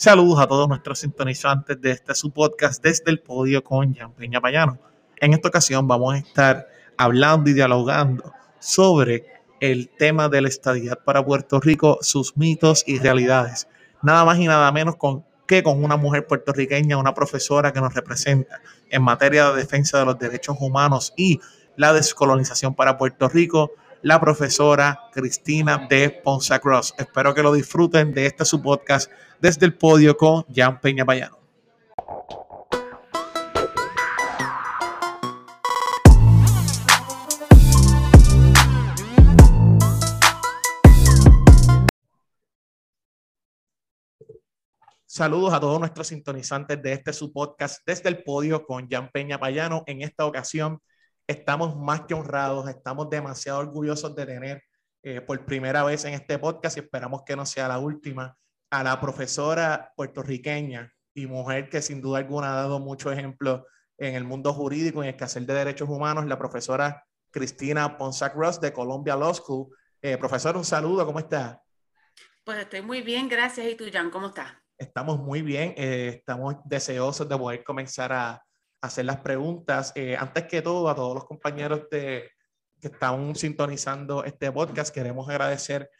Saludos a todos nuestros sintonizantes de este su podcast desde el podio con Jan Peña Payano. En esta ocasión vamos a estar hablando y dialogando sobre el tema de la estadidad para Puerto Rico, sus mitos y realidades. Nada más y nada menos con, que con una mujer puertorriqueña, una profesora que nos representa en materia de defensa de los derechos humanos y la descolonización para Puerto Rico, la profesora Cristina de Ponce Cross. Espero que lo disfruten de este su podcast desde el podio con Jan Peña Payano. Saludos a todos nuestros sintonizantes de este su podcast desde el podio con Jan Peña Payano. En esta ocasión estamos más que honrados, estamos demasiado orgullosos de tener eh, por primera vez en este podcast y esperamos que no sea la última a la profesora puertorriqueña y mujer que sin duda alguna ha dado mucho ejemplo en el mundo jurídico en el quehacer de derechos humanos, la profesora Cristina Ponsac Ross de Columbia Law School. Eh, profesor, un saludo, ¿cómo está? Pues estoy muy bien, gracias. ¿Y tú, Jan, cómo estás? Estamos muy bien, eh, estamos deseosos de poder comenzar a, hacer las preguntas. Eh, antes que todo, a todos los compañeros de, que están sintonizando este podcast, queremos agradecer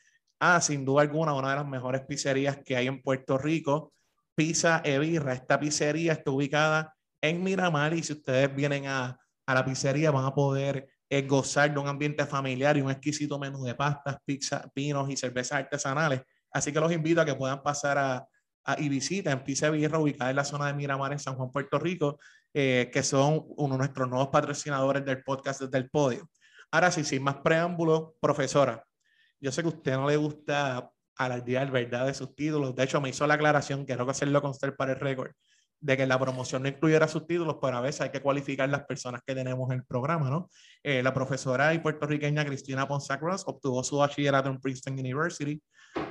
a, sin duda alguna, una de las mejores pizzerías que hay en Puerto Rico, Pizza Evirra. Esta pizzería está ubicada en Miramar y si ustedes vienen a, a la pizzería van a poder eh, gozar de un ambiente familiar y un exquisito menú de pastas, pizza, pinos y cervezas artesanales. Así que los invito a que puedan pasar a, y visiten Pizza Evirra, ubicada en la zona de Miramar, en San Juan, Puerto Rico. Eh, que son uno de nuestros nuevos patrocinadores del podcast desde el podio. Ahora sí, sin más preámbulos, profesora, yo sé que a usted no le gusta alardear verdad de sus títulos. De hecho, me hizo la aclaración, quiero hacerlo constar para el récord, de que la promoción no incluyera sus títulos, pero a veces hay que cualificar las personas que tenemos en el programa, ¿no? Eh, la profesora y puertorriqueña Cristina Ponsacros obtuvo su bachillerato en Princeton University,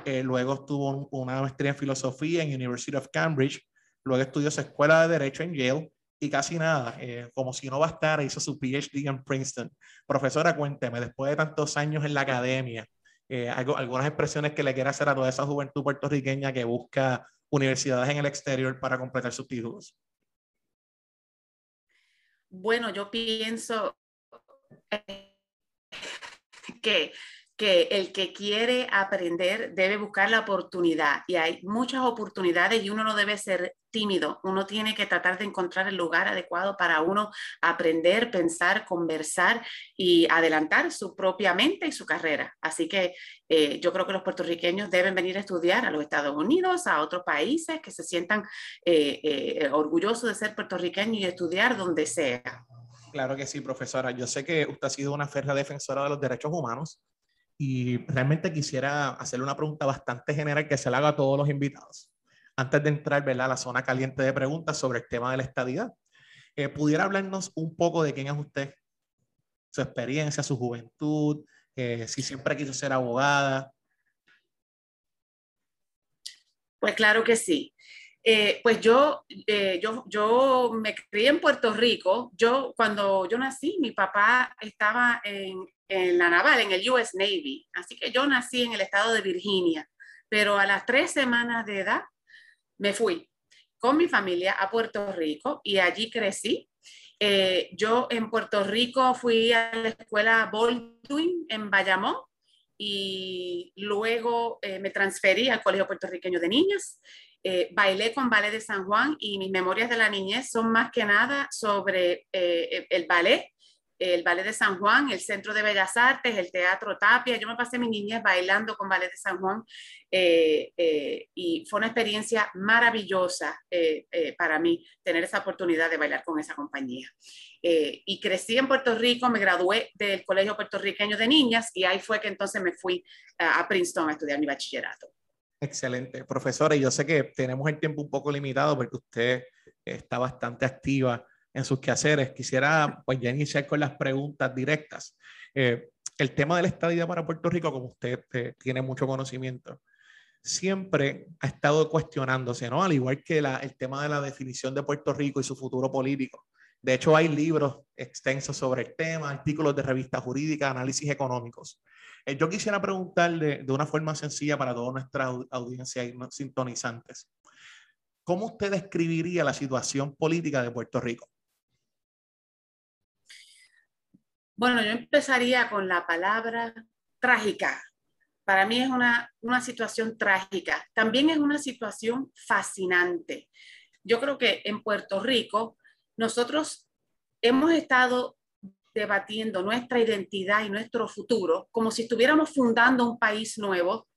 eh, luego estuvo una maestría en filosofía en University of Cambridge, luego estudió su escuela de Derecho en Yale, y casi nada, eh, como si no bastara, hizo su PhD en Princeton. Profesora, cuénteme, después de tantos años en la academia, eh, algunas expresiones que le quiera hacer a toda esa juventud puertorriqueña que busca universidades en el exterior para completar sus títulos. Bueno, yo pienso que que el que quiere aprender debe buscar la oportunidad y hay muchas oportunidades y uno no debe ser tímido, uno tiene que tratar de encontrar el lugar adecuado para uno aprender, pensar, conversar y adelantar su propia mente y su carrera. Así que eh, yo creo que los puertorriqueños deben venir a estudiar a los Estados Unidos, a otros países, que se sientan eh, eh, orgullosos de ser puertorriqueños y estudiar donde sea. Claro que sí, profesora. Yo sé que usted ha sido una férrea defensora de los derechos humanos y realmente quisiera hacerle una pregunta bastante general que se le haga a todos los invitados. Antes de entrar ¿verdad? a la zona caliente de preguntas sobre el tema de la estadidad, eh, ¿pudiera hablarnos un poco de quién es usted? Su experiencia, su juventud, eh, si siempre quiso ser abogada. Pues claro que sí. Eh, pues yo, yo, yo me crié en Puerto Rico. Yo, cuando yo nací, mi papá estaba en, en la naval, en el US Navy. Así que yo nací en el estado de Virginia, pero a las tres semanas de edad me fui con mi familia a Puerto Rico y allí crecí. Eh, yo en Puerto Rico fui a la escuela Baldwin en Bayamón y luego eh, me transferí al Colegio Puertorriqueño de Niñas. Eh, bailé con Ballet de San Juan y mis memorias de la niñez son más que nada sobre el ballet el Ballet de San Juan, el Centro de Bellas Artes, el Teatro Tapia. Yo me pasé mi niñez bailando con Ballet de San Juan eh, eh, y fue una experiencia maravillosa eh, para mí tener esa oportunidad de bailar con esa compañía. y crecí en Puerto Rico, me gradué del Colegio Puertorriqueño de Niñas y ahí fue que entonces me fui a Princeton a estudiar mi bachillerato. Excelente, profesora. Y yo sé que tenemos el tiempo un poco limitado porque usted está bastante activa en sus quehaceres. Quisiera pues ya iniciar con las preguntas directas. Eh, el tema de la estadía para Puerto Rico, como usted eh, tiene mucho conocimiento, siempre ha estado cuestionándose, ¿no? Al igual que la, el tema de la definición de Puerto Rico y su futuro político. De hecho, hay libros extensos sobre el tema, artículos de revistas jurídicas, análisis económicos. Eh, yo quisiera preguntarle de una forma sencilla para toda nuestra audiencia y sintonizantes. ¿cómo usted describiría la situación política de Puerto Rico? Bueno, yo empezaría con la palabra trágica. Para mí es una, una situación trágica. También es una situación fascinante. Yo creo que en Puerto Rico nosotros hemos estado debatiendo nuestra identidad y nuestro futuro como si estuviéramos fundando un país nuevo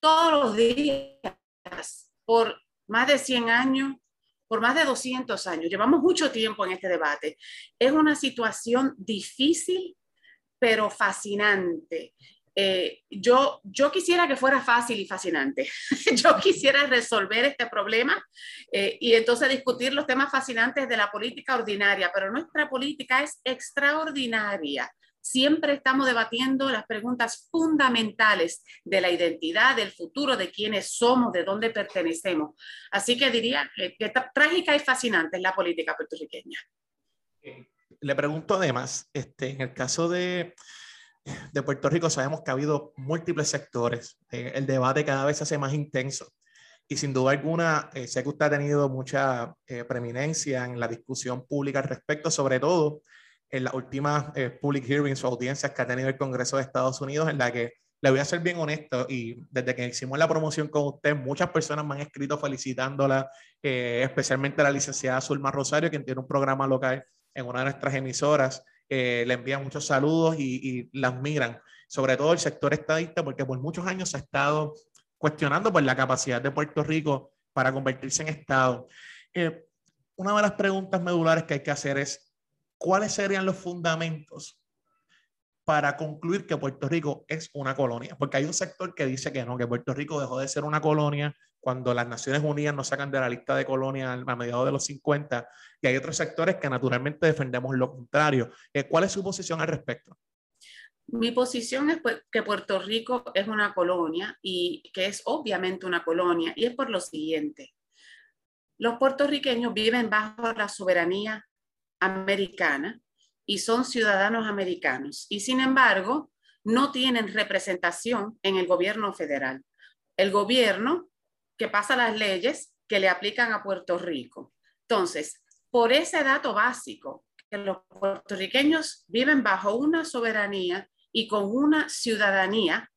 todos los días por más de 100 años, por más de 200 años. Llevamos mucho tiempo en este debate. Es una situación difícil, pero fascinante. Eh, yo, yo quisiera que fuera fácil y fascinante. yo quisiera resolver este problema eh, y entonces discutir los temas fascinantes de la política ordinaria, pero nuestra política es extraordinaria siempre estamos debatiendo las preguntas fundamentales de la identidad, del futuro, de quiénes somos, de dónde pertenecemos. Así que diría que, trágica y fascinante es la política puertorriqueña. Le pregunto además, este, en el caso de, Puerto Rico sabemos que ha habido múltiples sectores, eh, el debate cada vez se hace más intenso y sin duda alguna eh, sé que usted ha tenido mucha eh, preeminencia en la discusión pública al respecto, sobre todo en las últimas eh, public hearings o audiencias que ha tenido el Congreso de Estados Unidos, en la que le voy a ser bien honesto, y desde que hicimos la promoción con usted, muchas personas me han escrito felicitándola, eh, especialmente la licenciada Zulma Rosario, quien tiene un programa local en una de nuestras emisoras, eh, le envían muchos saludos y, y las miran, sobre todo el sector estadista, porque por muchos años se ha estado cuestionando por la capacidad de Puerto Rico para convertirse en Estado. una de las preguntas medulares que hay que hacer es, ¿cuáles serían los fundamentos para concluir que Puerto Rico es una colonia? Porque hay un sector que dice que no, que Puerto Rico dejó de ser una colonia cuando las Naciones Unidas nos sacan de la lista de colonias a mediados de los 50, y hay otros sectores que naturalmente defendemos lo contrario. Eh, ¿Cuál es su posición al respecto? Mi posición es pues, que Puerto Rico es una colonia y que es obviamente una colonia, y es por lo siguiente. Los puertorriqueños viven bajo la soberanía americana y son ciudadanos americanos y sin embargo no tienen representación en el gobierno federal. El gobierno que pasa las leyes que le aplican a Puerto Rico. Entonces, por ese dato básico, que los puertorriqueños viven bajo una soberanía y con una ciudadanía,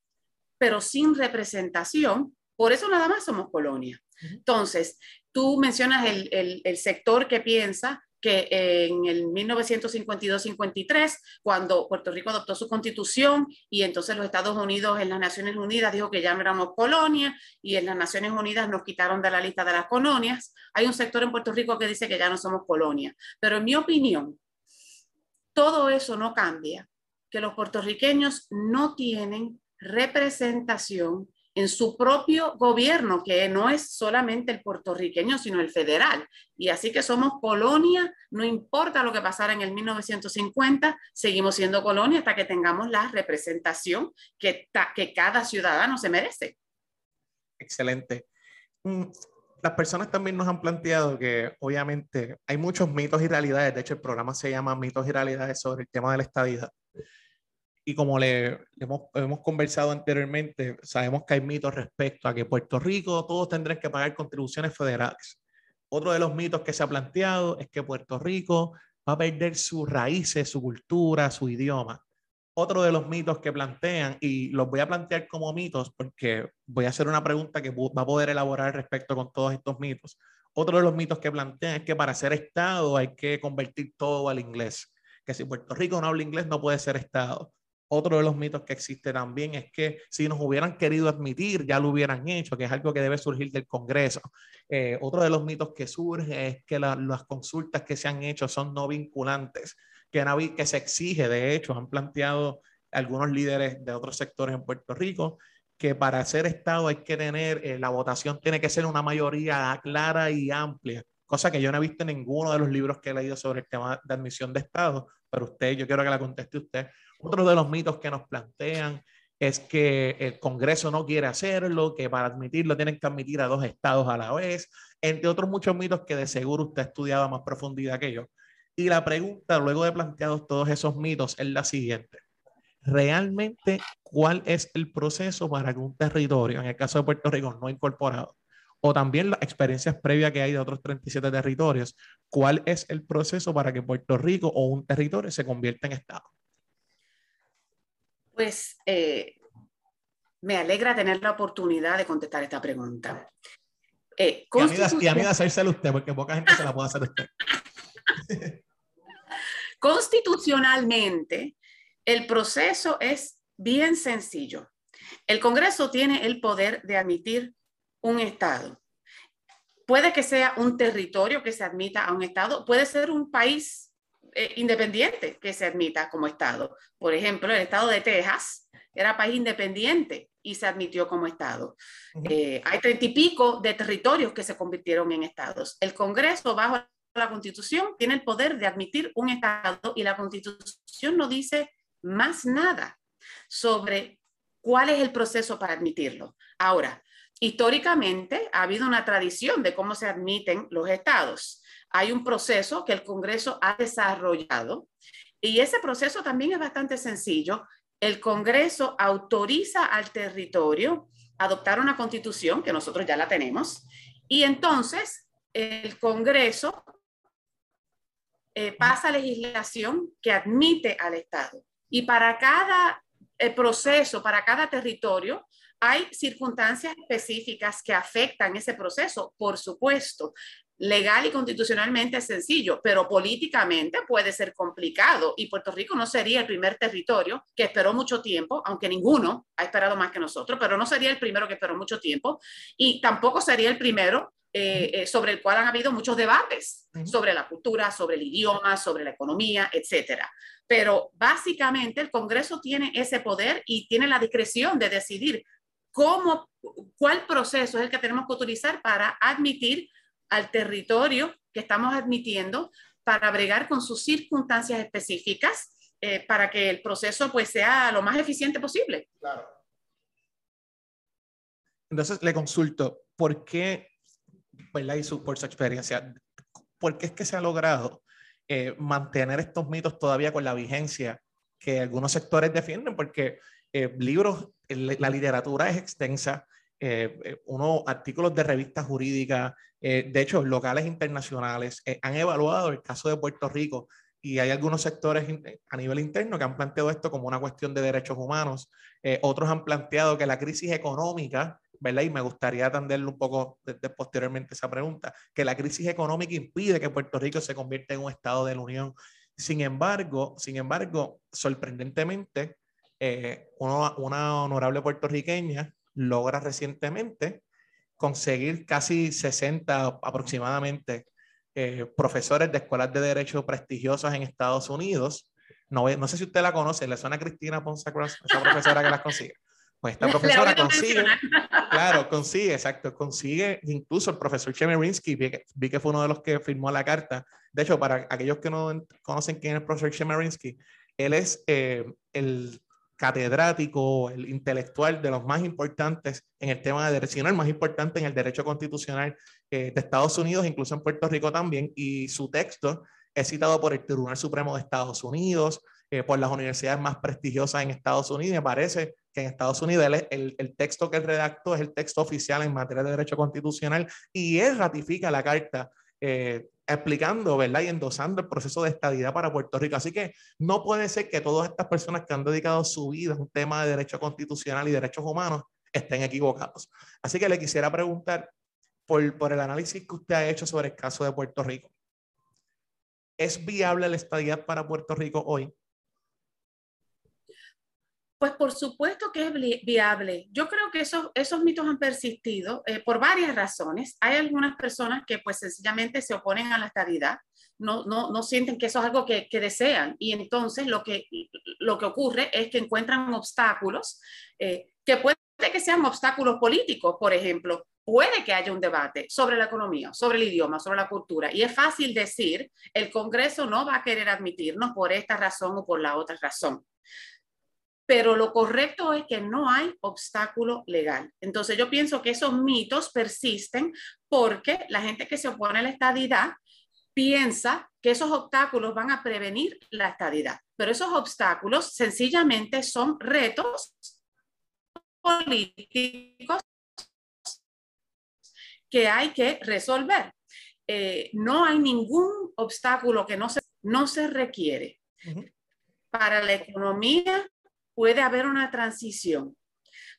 pero sin representación, por eso nada más somos colonia. Entonces, tú mencionas el, el sector que piensa que en el 1952-53, cuando Puerto Rico adoptó su constitución y entonces los Estados Unidos en las Naciones Unidas dijo que ya no éramos colonia y en las Naciones Unidas nos quitaron de la lista de las colonias, hay un sector en Puerto Rico que dice que ya no somos colonia. Pero en mi opinión, todo eso no cambia, que los puertorriqueños no tienen representación en su propio gobierno, que no es solamente el puertorriqueño, sino el federal. Y así que somos colonia, no importa lo que pasara en el 1950, seguimos siendo colonia hasta que tengamos la representación que, que cada ciudadano se merece. Excelente. Mm, las personas también nos han planteado que obviamente hay muchos mitos y realidades, de hecho el programa se llama Mitos y Realidades sobre el tema de la estadidad y como le, hemos, hemos, conversado anteriormente, sabemos que hay mitos respecto a que Puerto Rico todos tendrán que pagar contribuciones federales. Otro de los mitos que se ha planteado es que Puerto Rico va a perder sus raíces, su cultura, su idioma. Otro de los mitos que plantean, y los voy a plantear como mitos porque voy a hacer una pregunta que va a poder elaborar respecto con todos estos mitos. Otro de los mitos que plantean es que para ser Estado hay que convertir todo al inglés, que si Puerto Rico no habla inglés no puede ser Estado otro de los mitos que existe también es que si nos hubieran querido admitir, ya lo hubieran hecho, que es algo que debe surgir del Congreso. Eh, otro de los mitos que surge es que las consultas que se han hecho son no vinculantes, que, que se exige, de hecho, han planteado algunos líderes de otros sectores en Puerto Rico, que para ser Estado hay que tener, eh, la votación tiene que ser una mayoría clara y amplia, cosa que yo no he visto en ninguno de los libros que he leído sobre el tema de admisión de Estado, pero usted, yo quiero que la conteste usted otro de los mitos que nos plantean es que el Congreso no quiere hacerlo, que para admitirlo tienen que admitir a dos estados a la vez, entre otros muchos mitos que de seguro usted ha estudiado a más profundidad que yo. Y la pregunta, luego de planteados todos esos mitos, es la siguiente. ¿Realmente cuál es el proceso para que un territorio, en el caso de Puerto Rico no incorporado, o también las experiencias previas que hay de otros 37 territorios, ¿cuál es el proceso para que Puerto Rico o un territorio se convierta en Estado? Pues eh, me alegra tener la oportunidad de contestar esta pregunta. Eh, y, a mí, y a mí de hacérsela usted, porque poca gente se la puede hacer usted. Constitucionalmente, el proceso es bien sencillo. El Congreso tiene el poder de admitir un Estado. Puede que sea un territorio que se admita a un Estado, puede ser un país eh, independiente que se admita como Estado. Por ejemplo, el Estado de Texas era país independiente y se admitió como Estado. Eh, hay treinta y pico de territorios que se convirtieron en Estados. El Congreso, bajo la Constitución, tiene el poder de admitir un Estado y la Constitución no dice más nada sobre cuál es el proceso para admitirlo. Ahora, históricamente ha habido una tradición de cómo se admiten los estados. Hay un proceso que el Congreso ha desarrollado y ese proceso también es bastante sencillo. El Congreso autoriza al territorio a adoptar una constitución, que nosotros ya la tenemos, y entonces el Congreso eh, pasa legislación que admite al Estado. Y para cada eh, proceso, para cada territorio, hay circunstancias específicas que afectan ese proceso, por supuesto. Legal y constitucionalmente es sencillo, pero políticamente puede ser complicado. Y Puerto Rico no sería el primer territorio que esperó mucho tiempo, aunque ninguno ha esperado más que nosotros, pero no sería el primero que esperó mucho tiempo y tampoco sería el primero eh, eh, sobre el cual han habido muchos debates sobre la cultura, sobre el idioma, sobre la economía, etcétera. Pero básicamente el Congreso tiene ese poder y tiene la discreción de decidir cómo, cuál proceso es el que tenemos que utilizar para admitir al territorio que estamos admitiendo para bregar con sus circunstancias específicas eh, para que el proceso pues sea lo más eficiente posible. Claro. Entonces le consulto, ¿por qué, ¿verdad? Y su, por su experiencia, ¿por qué es que se ha logrado eh, mantener estos mitos todavía con la vigencia que algunos sectores defienden? Porque eh, libros la literatura es extensa, eh, eh, unos artículos de revistas jurídicas, eh, de hecho, locales internacionales, han evaluado el caso de Puerto Rico y hay algunos sectores a nivel interno que han planteado esto como una cuestión de derechos humanos, otros han planteado que la crisis económica, ¿verdad? Y me gustaría atenderle un poco desde posteriormente esa pregunta, que la crisis económica impide que Puerto Rico se convierta en un estado de la Unión. Sin embargo, sin embargo, sorprendentemente, eh, una honorable puertorriqueña logra recientemente conseguir casi 60 aproximadamente eh, profesores de escuelas de derecho prestigiosas en Estados Unidos. No, no sé si usted la conoce, le suena a Cristina Ponce Cross, esa profesora que las consigue. Pues esta profesora consigue, claro, consigue, exacto, consigue, incluso el profesor Chemerinsky, vi que, vi que fue uno de los que firmó la carta. De hecho, para aquellos que no conocen quién es el profesor Chemerinsky, él es eh, el catedrático, el intelectual de los más importantes en el tema de derecho, sino el más importante en el derecho constitucional eh, de Estados Unidos, incluso en Puerto Rico también, y su texto es citado por el Tribunal Supremo de Estados Unidos, eh, por las universidades más prestigiosas en Estados Unidos, y me parece que en Estados Unidos el, el, texto que él redactó es el texto oficial en materia de derecho constitucional, y él ratifica la carta eh, explicando, ¿verdad? Y endosando el proceso de estadidad para Puerto Rico. Así que no puede ser que todas estas personas que han dedicado su vida a un tema de derecho constitucional y derechos humanos estén equivocados. Así que le quisiera preguntar por, por el análisis que usted ha hecho sobre el caso de Puerto Rico. ¿Es viable la estadidad para Puerto Rico hoy? Pues por supuesto que es viable. Yo creo que esos, esos mitos han persistido eh, por varias razones. Hay algunas personas que pues sencillamente se oponen a la estabilidad, no, no, no sienten que eso es algo que, que, desean y entonces lo que, lo que ocurre es que encuentran obstáculos eh, que puede que sean obstáculos políticos, por ejemplo. Puede que haya un debate sobre la economía, sobre el idioma, sobre la cultura. Y es fácil decir, el Congreso no va a querer admitirnos por esta razón o por la otra razón pero lo correcto es que no hay obstáculo legal. Entonces yo pienso que esos mitos persisten porque la gente que se opone a la estadidad piensa que esos obstáculos van a prevenir la estadidad, pero esos obstáculos sencillamente son retos políticos que hay que resolver. Eh, no hay ningún obstáculo que no se, no se requiere. Para la economía puede haber una transición.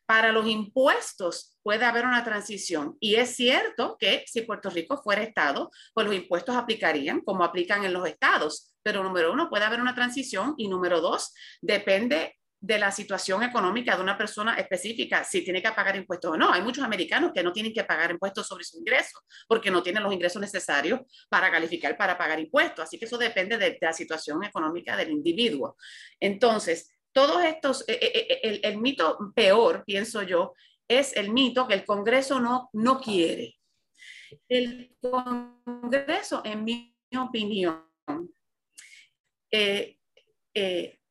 Para los impuestos puede haber una transición. Y es cierto que si Puerto Rico fuera Estado, pues los impuestos aplicarían como aplican en los estados. Pero número uno, puede haber una transición. Y número dos, depende de la situación económica de una persona específica, si tiene que pagar impuestos o no. Hay muchos americanos que no tienen que pagar impuestos sobre su ingreso porque no tienen los ingresos necesarios para calificar para pagar impuestos. Así que eso depende de, la situación económica del individuo. Entonces, todos estos, eh, eh, eh, el, mito peor, pienso yo, es el mito que el Congreso no, no quiere. El Congreso, en mi opinión,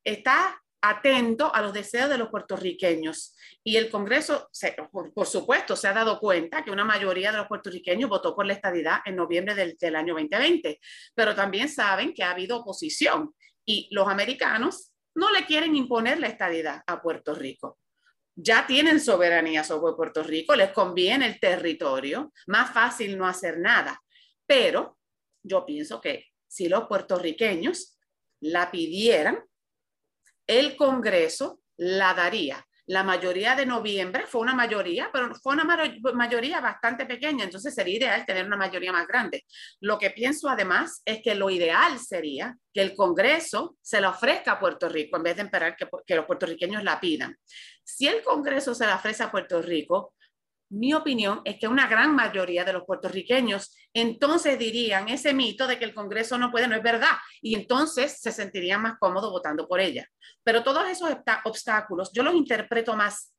está atento a los deseos de los puertorriqueños. Y el Congreso, por, supuesto, se ha dado cuenta que una mayoría de los puertorriqueños votó por la estadidad en noviembre del año 2020, pero también saben que ha habido oposición y los americanos no le quieren imponer la estadidad a Puerto Rico. Ya tienen soberanía sobre Puerto Rico, les conviene el territorio, más fácil no hacer nada. Pero yo pienso que si los puertorriqueños la pidieran, el Congreso la daría. La mayoría de noviembre fue una mayoría, pero fue una mayoría bastante pequeña, entonces sería ideal tener una mayoría más grande. Lo que pienso además es que lo ideal sería que el Congreso se la ofrezca a Puerto Rico en vez de esperar que, que los puertorriqueños la pidan. Si el Congreso se la ofrece a Puerto Rico, mi opinión es que una gran mayoría de los puertorriqueños entonces dirían ese mito de que el Congreso no puede, no es verdad, y entonces se sentirían más cómodos votando por ella. Pero todos esos obstáculos yo los interpreto más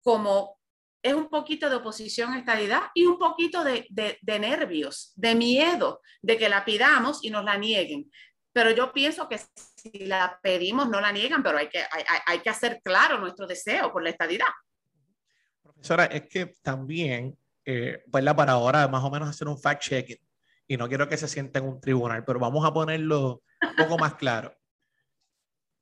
como es un poquito de oposición a estadidad y un poquito de, nervios, de miedo de que la pidamos y nos la nieguen. Pero yo pienso que si la pedimos, no la niegan, pero hay que, hay que hacer claro nuestro deseo por la estadidad. Profesora, es que también, eh, pues para ahora más o menos hacer un fact-checking, y no quiero que se sienta en un tribunal, pero vamos a ponerlo un poco más claro.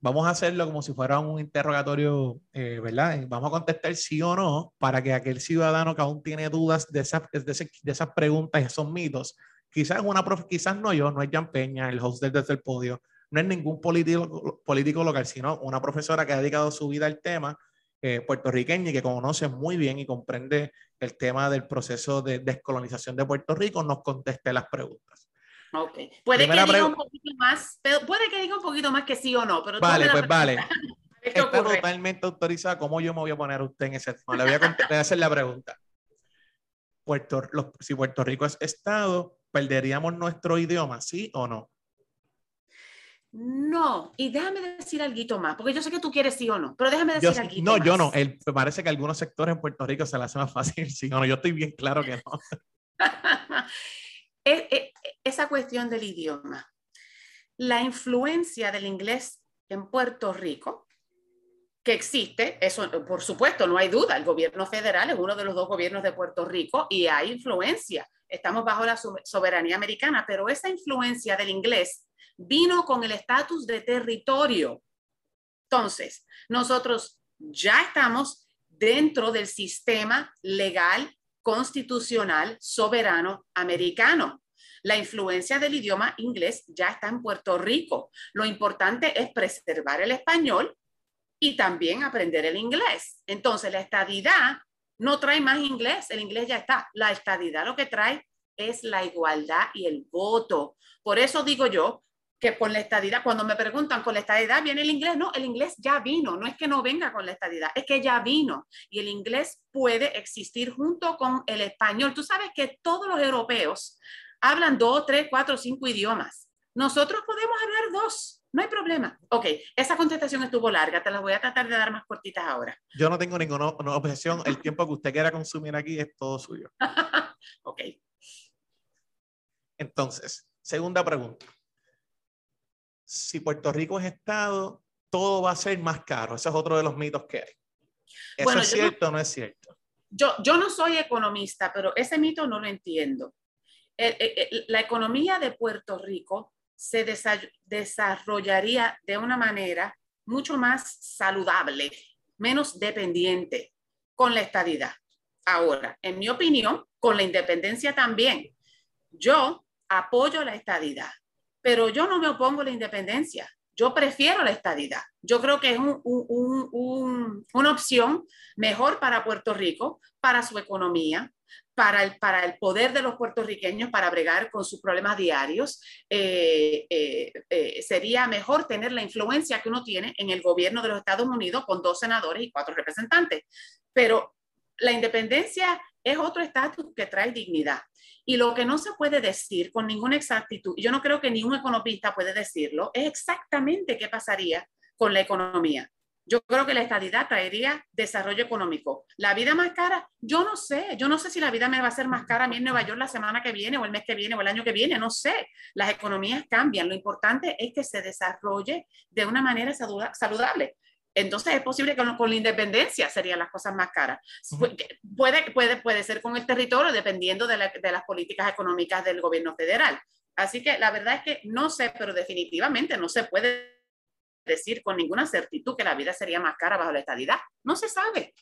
Vamos a hacerlo como si fuera un interrogatorio, eh, ¿verdad? Vamos a contestar sí o no para que aquel ciudadano que aún tiene dudas de esas, de, esas preguntas y esos mitos, quizás una quizás no yo, no es Jan Peña, el host desde el podio, no es ningún político, político local, sino una profesora que ha dedicado su vida al tema eh, puertorriqueña y que conoce muy bien y comprende el tema del proceso de descolonización de Puerto Rico, nos conteste las preguntas. Ok. Puede que diga un poquito más, puede que diga un poquito más que sí o no, pero vale, pues vale. Está totalmente autorizada. ¿Cómo yo me voy a poner a usted en ese tema? Le voy a, hacer la pregunta. Puerto, si Puerto Rico es Estado, ¿perderíamos nuestro idioma, sí o no? No, y déjame decir algo más, porque yo sé que tú quieres sí o no, pero déjame decir algo No, yo no. me parece que algunos sectores en Puerto Rico se la hacen más fácil sí o no. Yo estoy bien claro que no. Esa cuestión del idioma, la influencia del inglés en Puerto Rico, que existe, eso por supuesto, no hay duda, el gobierno federal es uno de los dos gobiernos de Puerto Rico y hay influencia. Estamos bajo la soberanía americana, pero esa influencia del inglés vino con el estatus de territorio. Entonces, nosotros ya estamos dentro del sistema legal constitucional soberano americano. La influencia del idioma inglés ya está en Puerto Rico. Lo importante es preservar el español y también aprender el inglés. Entonces, la estadidad no trae más inglés, el inglés ya está. La estadidad lo que trae es la igualdad y el voto. Por eso digo yo que con la estadidad, cuando me preguntan con la estadidad viene el inglés, no, el inglés ya vino, no es que no venga con la estadidad, es que ya vino y el inglés puede existir junto con el español. Tú sabes que todos los europeos hablan dos, tres, cuatro, cinco idiomas. Nosotros podemos hablar dos, no hay problema. Ok, esa contestación estuvo larga, te la voy a tratar de dar más cortitas ahora. Yo no tengo ninguna objeción, el tiempo que usted quiera consumir aquí es todo suyo. ok. Entonces, segunda pregunta si Puerto Rico es Estado, todo va a ser más caro. Ese es otro de los mitos que hay. ¿Eso es cierto o no es cierto? Yo, yo no soy economista, pero ese mito no lo entiendo. la economía de Puerto Rico se desarrollaría de una manera mucho más saludable, menos dependiente con la estadidad. Ahora, en mi opinión, con la independencia también. Yo apoyo la estadidad, pero yo no me opongo a la independencia. Yo prefiero la estadidad. Yo creo que es una opción mejor para Puerto Rico, para su economía, para el, para el poder de los puertorriqueños para bregar con sus problemas diarios. Eh, eh, eh, sería mejor tener la influencia que uno tiene en el gobierno de los Estados Unidos con dos senadores y cuatro representantes. Pero la independencia es otro estatus que trae dignidad. Y lo que no se puede decir con ninguna exactitud, yo no creo que ningún economista puede decirlo, es exactamente qué pasaría con la economía. Yo creo que la estadidad traería desarrollo económico. La vida más cara, yo no sé, yo no sé si la vida me va a ser más cara a mí en Nueva York la semana que viene o el mes que viene o el año que viene, no sé. Las economías cambian, lo importante es que se desarrolle de una manera saludable. Entonces es posible que con, la independencia serían las cosas más caras. Puede, puede, puede ser con el territorio dependiendo de, de las políticas económicas del gobierno federal. Así que la verdad es que no sé, pero definitivamente no se puede decir con ninguna certitud que la vida sería más cara bajo la estadidad. No se sabe.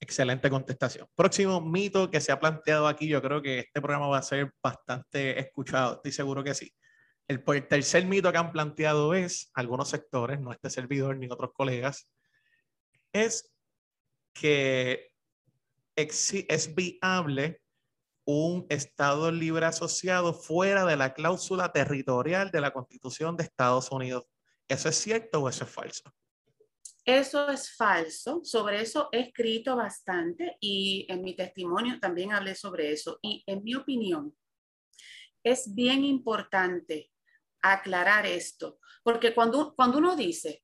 Excelente contestación. Próximo mito que se ha planteado aquí, yo creo que este programa va a ser bastante escuchado, estoy seguro que sí. El, tercer mito que han planteado es, algunos sectores, no este servidor ni otros colegas, es que es viable un Estado libre asociado fuera de la cláusula territorial de la Constitución de Estados Unidos. ¿Eso es cierto o eso es falso? Eso es falso. Sobre eso he escrito bastante y en mi testimonio también hablé sobre eso. Y en mi opinión, es bien importante aclarar esto, porque cuando, cuando uno dice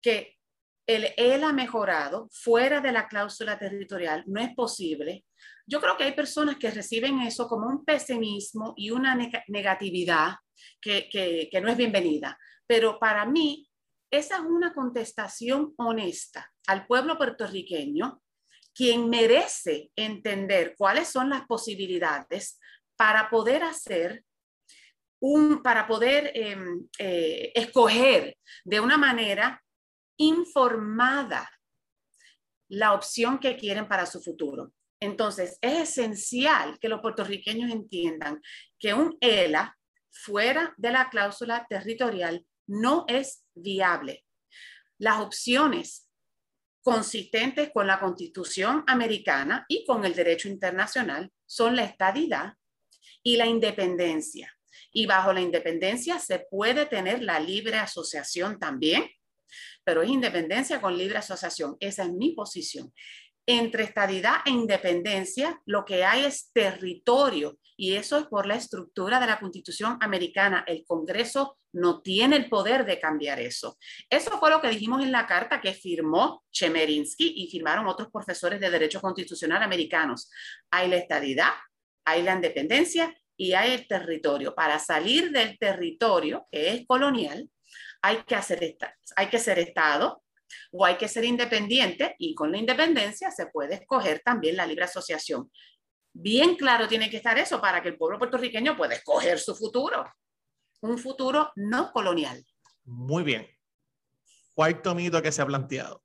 que el él ha mejorado fuera de la cláusula territorial, no es posible. Yo creo que hay personas que reciben eso como un pesimismo y una negatividad que, que no es bienvenida. Pero para mí, esa es una contestación honesta al pueblo puertorriqueño, quien merece entender cuáles son las posibilidades para poder hacer para poder em, eh, escoger de una manera informada la opción que quieren para su futuro. Entonces, es esencial que los puertorriqueños entiendan que un ELA fuera de la cláusula territorial no es viable. Las opciones consistentes con la Constitución americana y con el derecho internacional son la estadidad y la independencia y bajo la independencia se puede tener la libre asociación también, pero es independencia con libre asociación. Esa es mi posición. Entre estadidad e independencia, lo que hay es territorio y eso es por la estructura de la Constitución americana. El Congreso no tiene el poder de cambiar eso. Eso fue lo que dijimos en la carta que firmó Chemerinsky y firmaron otros profesores de Derecho Constitucional americanos. Hay la estadidad, hay la independencia y hay el territorio. Para salir del territorio, que es colonial, hay que, hacer hay que ser Estado o hay que ser independiente y con la independencia se puede escoger también la libre asociación. Bien claro tiene que estar eso para que el pueblo puertorriqueño pueda escoger su futuro, un futuro no colonial. Muy bien. Cuarto mito que se ha planteado,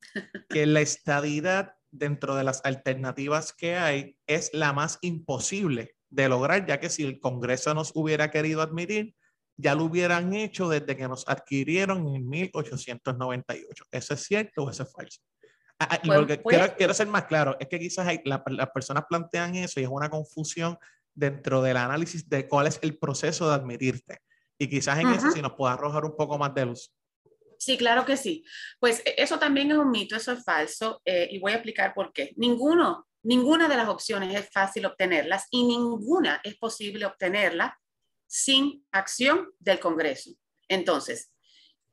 que la estadidad dentro de las alternativas que hay es la más imposible de lograr, ya que si el Congreso nos hubiera querido admitir, ya lo hubieran hecho desde que nos adquirieron en 1898. ¿Eso es cierto o eso es falso? Ah, ah, pues, pues quiero, ser más claro, es que quizás hay, las personas plantean eso y es una confusión dentro del análisis de cuál es el proceso de admitirte. Y quizás en eso si nos puede arrojar un poco más de luz. Sí, claro que sí. Pues e, eso también es un mito, eso es falso eh, y voy a explicar por qué. Ninguno Ninguna de las opciones es fácil obtenerlas y ninguna es posible obtenerla sin acción del Congreso. Entonces,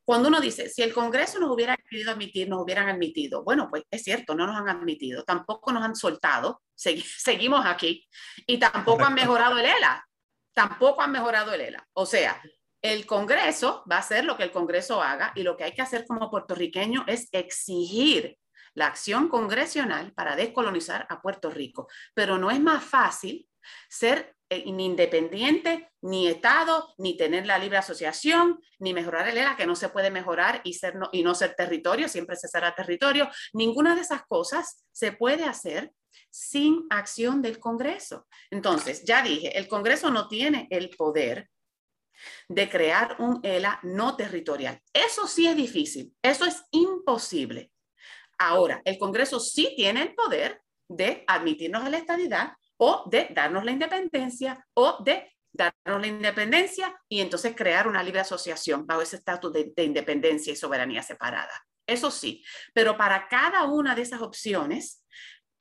cuando uno dice, si el Congreso nos hubiera querido admitir, nos hubieran admitido, bueno, pues es cierto, no nos han admitido, tampoco nos han soltado, seguimos aquí, y tampoco han mejorado el ELA, tampoco han mejorado el ELA. O sea, el Congreso va a hacer lo que el Congreso haga y lo que hay que hacer como puertorriqueño es exigir la acción congresional para descolonizar a Puerto Rico. Pero no es más fácil ser eh, ni independiente, ni Estado, ni tener la libre asociación, ni mejorar el ELA, que no se puede mejorar y, ser no, y no ser territorio, siempre se será territorio. Ninguna de esas cosas se puede hacer sin acción del Congreso. Entonces, ya dije, el Congreso no tiene el poder de crear un ELA no territorial. Eso sí es difícil, eso es imposible. Ahora, el Congreso sí tiene el poder de admitirnos a la estadidad o de darnos la independencia o de darnos la independencia y entonces crear una libre asociación bajo ese estatus de, de, independencia y soberanía separada. Eso sí, pero para cada una de esas opciones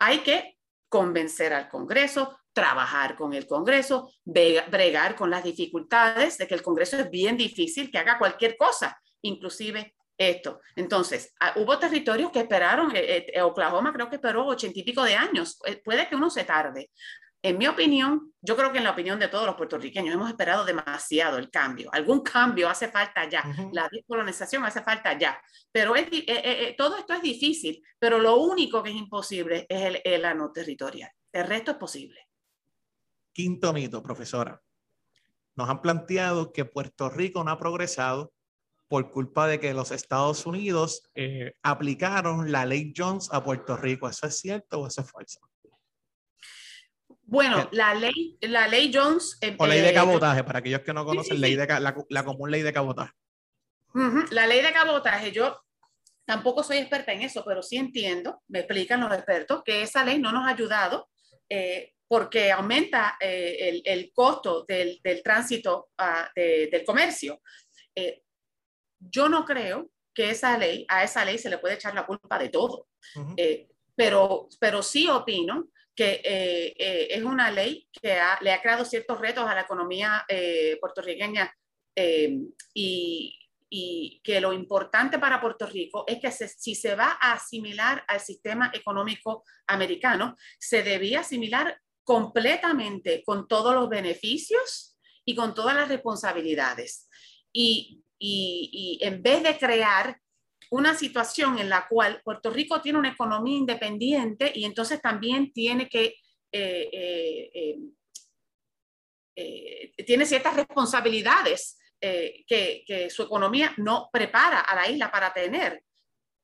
hay que convencer al Congreso, trabajar con el Congreso, bregar con las dificultades de que el Congreso es bien difícil que haga cualquier cosa, inclusive esto. Entonces, ah, hubo territorios que esperaron, eh, eh, Oklahoma creo que esperó ochenta y pico de años, eh, puede que uno se tarde. En mi opinión, yo creo que en la opinión de todos los puertorriqueños hemos esperado demasiado el cambio. Algún cambio hace falta ya. La descolonización hace falta ya. Pero todo esto es difícil, pero lo único que es imposible es el, el ano territorial. El resto es posible. Quinto mito, profesora. Nos han planteado que Puerto Rico no ha progresado por culpa de que los Estados Unidos eh, aplicaron la ley Jones a Puerto Rico. ¿Eso es cierto o eso es falso? Bueno, la ley, la ley Jones... Eh, o ley de eh, cabotaje, para aquellos que no conocen ley de, la, la, común ley de cabotaje. La ley de cabotaje, yo tampoco soy experta en eso, pero sí entiendo, me explican los expertos, que esa ley no nos ha ayudado porque aumenta el, el, costo del, del tránsito uh, de, del comercio. Eh, yo no creo que esa ley, a esa ley se le puede echar la culpa de todo, eh, pero, pero sí opino que eh, eh, es una ley que le ha creado ciertos retos a la economía puertorriqueña y, y, que lo importante para Puerto Rico es que si se va a asimilar al sistema económico americano, se debía asimilar completamente con todos los beneficios y con todas las responsabilidades. Y y, en vez de crear una situación en la cual Puerto Rico tiene una economía independiente y entonces también tiene que eh, eh, eh, tiene ciertas responsabilidades que, que, su economía no prepara a la isla para tener,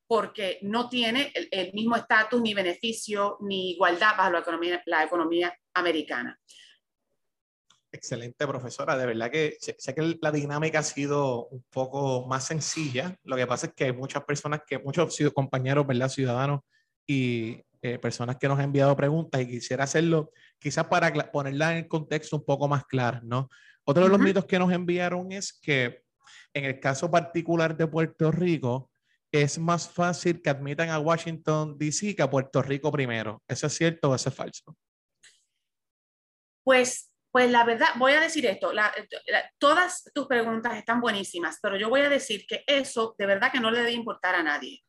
porque no tiene el, el mismo estatus, ni beneficio, ni igualdad bajo la economía, la economía americana. Excelente, profesora. De verdad que sé, que la dinámica ha sido un poco más sencilla. Lo que pasa es que hay muchas personas, que muchos compañeros, ¿verdad? Ciudadanos y eh, personas que nos han enviado preguntas y quisiera hacerlo quizás para ponerla en el contexto un poco más claro, ¿no? Otro de los mitos que nos enviaron es que en el caso particular de Puerto Rico, es más fácil que admitan a Washington, D.C. que a Puerto Rico primero. ¿Eso es cierto o eso es falso? Pues pues la verdad, voy a decir esto, todas tus preguntas están buenísimas, pero yo voy a decir que eso de verdad que no le debe importar a nadie.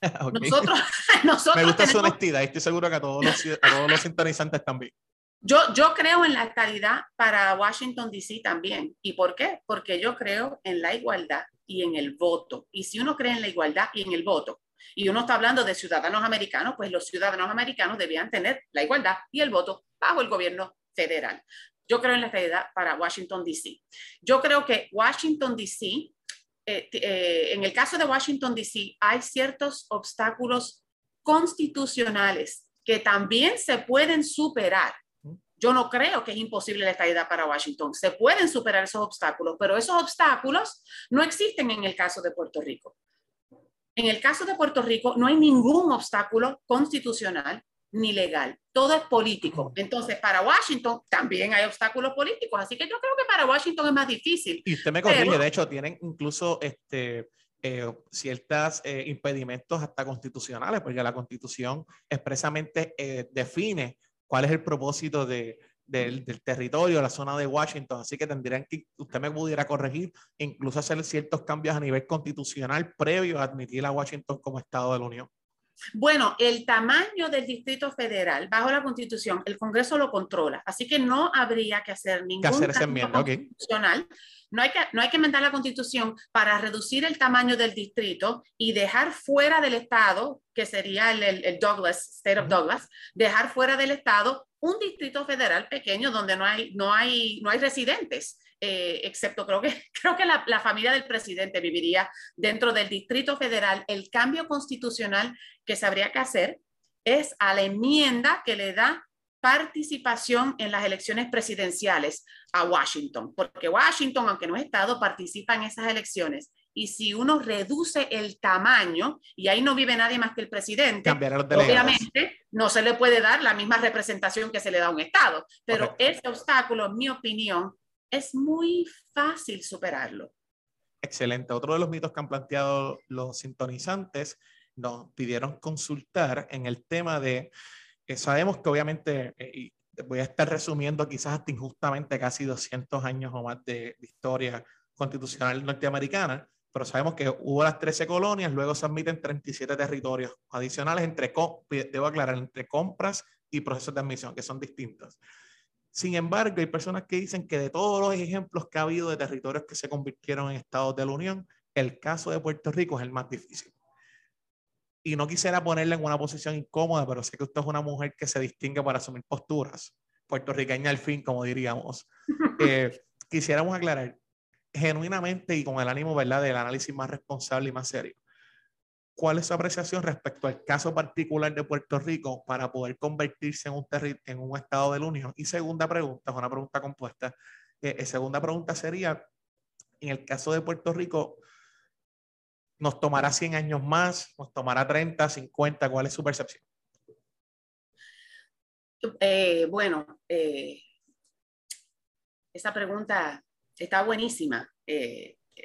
Nosotros, nosotros... Me gusta su honestidad estoy seguro que a todos los, a todos los sintonizantes también. Yo, yo creo en la estabilidad para Washington, D.C. también. ¿Y por qué? Porque yo creo en la igualdad y en el voto. Y si uno cree en la igualdad y en el voto, y uno está hablando de ciudadanos americanos, pues los ciudadanos americanos debían tener la igualdad y el voto bajo el gobierno federal. Yo creo en la realidad para Washington, D.C. Yo creo que Washington, D.C., eh, eh, en el caso de Washington, D.C., hay ciertos obstáculos constitucionales que también se pueden superar. Yo no creo que es imposible la estabilidad para Washington. Se pueden superar esos obstáculos, pero esos obstáculos no existen en el caso de Puerto Rico. En el caso de Puerto Rico no hay ningún obstáculo constitucional ni legal, todo es político. Entonces, para Washington también hay obstáculos políticos, así que yo creo que para Washington es más difícil. Y usted me corrige, de hecho, tienen incluso este, eh, ciertos eh, impedimentos hasta constitucionales, porque la constitución expresamente eh, define cuál es el propósito de, del, del, territorio, la zona de Washington, así que tendrían que, usted me pudiera corregir, incluso hacer ciertos cambios a nivel constitucional previo a admitir a Washington como Estado de la Unión. Bueno, el tamaño del Distrito Federal bajo la Constitución, el Congreso lo controla, así que no habría que hacer ningún cambio constitucional. No hay, que, no hay que inventar la Constitución para reducir el tamaño del distrito y dejar fuera del Estado, que sería el, Douglas, State of Douglas, dejar fuera del Estado un distrito federal pequeño donde no hay, no hay, no hay residentes. Eh, excepto creo que, creo que la, la, familia del presidente viviría dentro del Distrito Federal. El cambio constitucional que se habría que hacer es a la enmienda que le da participación en las elecciones presidenciales a Washington, porque Washington, aunque no es Estado, participa en esas elecciones. Y si uno reduce el tamaño, y ahí no vive nadie más que el presidente, obviamente no se le puede dar la misma representación que se le da a un Estado. Pero ese obstáculo, en mi opinión, es muy fácil superarlo. Excelente. Otro de los mitos que han planteado los sintonizantes nos pidieron consultar en el tema de, eh, sabemos que obviamente, eh, voy a estar resumiendo quizás hasta injustamente casi 200 años o más de, historia constitucional norteamericana, pero sabemos que hubo las 13 colonias, luego se admiten 37 territorios adicionales entre, debo aclarar, entre compras y procesos de admisión, que son distintos. Sin embargo, hay personas que dicen que de todos los ejemplos que ha habido de territorios que se convirtieron en estados de la Unión, el caso de Puerto Rico es el más difícil. Y no quisiera ponerle en una posición incómoda, pero sé que usted es una mujer que se distingue para asumir posturas, puertorriqueña al fin, como diríamos. Eh, quisiéramos aclarar genuinamente y con el ánimo ¿verdad? del análisis más responsable y más serio ¿Cuál es su apreciación respecto al caso particular de Puerto Rico para poder convertirse en un, en un estado de la Unión? Y segunda pregunta, es una pregunta compuesta. Eh, eh, segunda pregunta sería, en el caso de Puerto Rico, ¿nos tomará 100 años más? ¿Nos tomará 30, 50? ¿Cuál es su percepción? Eh, bueno, esa pregunta está buenísima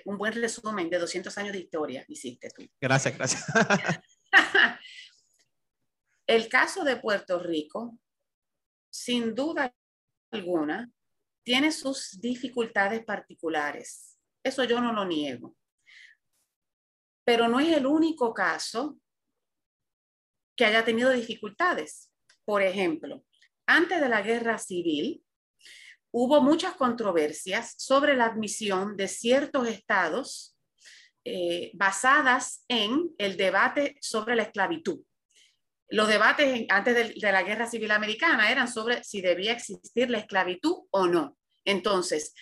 un buen resumen de 200 años de historia hiciste tú. Gracias, gracias. El caso de Puerto Rico, sin duda alguna, tiene sus dificultades particulares. Eso yo no lo niego. Pero no es el único caso que haya tenido dificultades. Por ejemplo, antes de la guerra civil, hubo muchas controversias sobre la admisión de ciertos estados eh, basadas en el debate sobre la esclavitud. Los debates antes de, de, la Guerra Civil Americana eran sobre si debía existir la esclavitud o no. Entonces,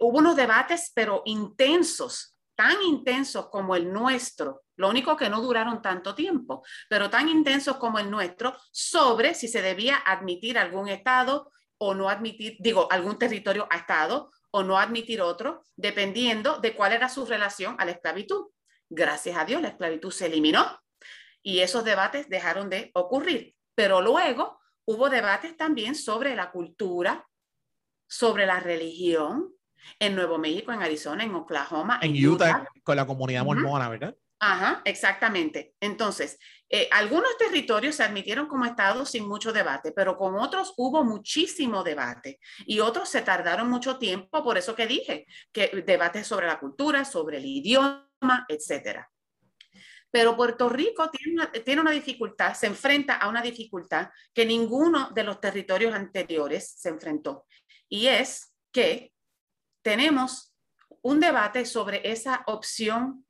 hubo unos debates, pero intensos, tan intensos como el nuestro, lo único que no duraron tanto tiempo, pero tan intensos como el nuestro, sobre si se debía admitir algún estado o no admitir, digo, algún territorio a Estado o no admitir otro, dependiendo de cuál era su relación a la esclavitud. Gracias a Dios, la esclavitud se eliminó y esos debates dejaron de ocurrir. Pero luego hubo debates también sobre la cultura, sobre la religión, en Nuevo México, en Arizona, en Oklahoma, en, Utah, con la comunidad mormona, ¿verdad? Ajá, exactamente. Entonces, eh, algunos territorios se admitieron como estados sin mucho debate, pero con otros hubo muchísimo debate y otros se tardaron mucho tiempo, por eso que dije, que debates sobre la cultura, sobre el idioma, etcétera. Pero Puerto Rico tiene una, tiene una dificultad, se enfrenta a una dificultad que ninguno de los territorios anteriores se enfrentó, y es que tenemos un debate sobre esa opción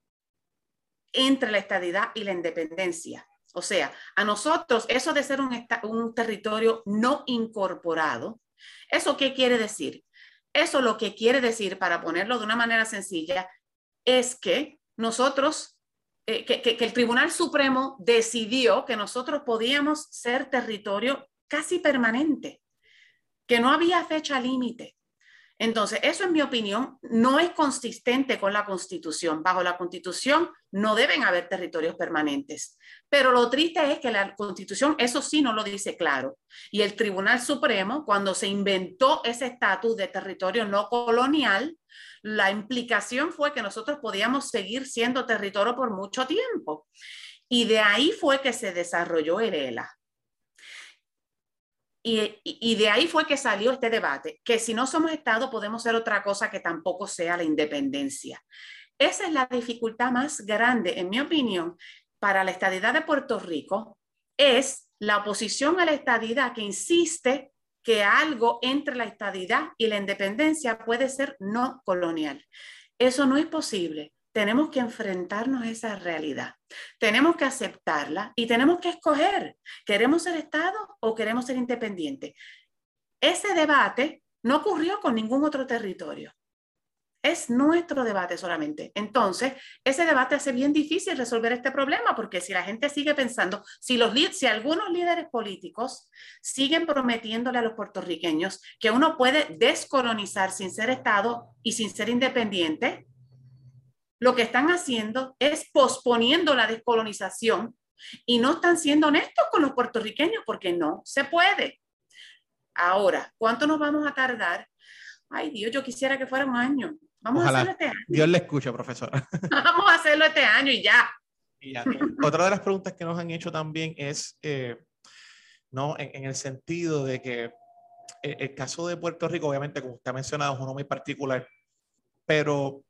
entre la estadidad y la independencia. O sea, a nosotros eso de ser un, un territorio no incorporado, ¿eso qué quiere decir? Eso lo que quiere decir, para ponerlo de una manera sencilla, es que nosotros, eh, que, que, el Tribunal Supremo decidió que nosotros podíamos ser territorio casi permanente, que no había fecha límite. Entonces, eso en mi opinión no es consistente con la constitución. Bajo la constitución no deben haber territorios permanentes. Pero lo triste es que la constitución eso sí no lo dice claro. Y el Tribunal Supremo, cuando se inventó ese estatus de territorio no colonial, la implicación fue que nosotros podíamos seguir siendo territorio por mucho tiempo. Y de ahí fue que se desarrolló el ELA. Y, de ahí fue que salió este debate, que si no somos Estado podemos ser otra cosa que tampoco sea la independencia. Esa es la dificultad más grande, en mi opinión, para la estadidad de Puerto Rico, es la oposición a la estadidad que insiste que algo entre la estadidad y la independencia puede ser no colonial. Eso no es posible tenemos que enfrentarnos a esa realidad. Tenemos que aceptarla y tenemos que escoger, ¿queremos ser Estado o queremos ser independiente? Ese debate no ocurrió con ningún otro territorio. Es nuestro debate solamente. Entonces, ese debate hace bien difícil resolver este problema porque si la gente sigue pensando, si, los, si algunos líderes políticos siguen prometiéndole a los puertorriqueños que uno puede descolonizar sin ser Estado y sin ser independiente, lo que están haciendo es posponiendo la descolonización y no están siendo honestos con los puertorriqueños porque no se puede. Ahora, ¿cuánto nos vamos a tardar? Ay, Dios, yo quisiera que fuera un año. Vamos a hacerlo este año. Dios le escucha, profesora. Vamos a hacerlo este año y ya. Otra de las preguntas que nos han hecho también es, eh, ¿no? En, el sentido de que eh, el, caso de Puerto Rico, obviamente, como usted ha mencionado, es uno muy particular, pero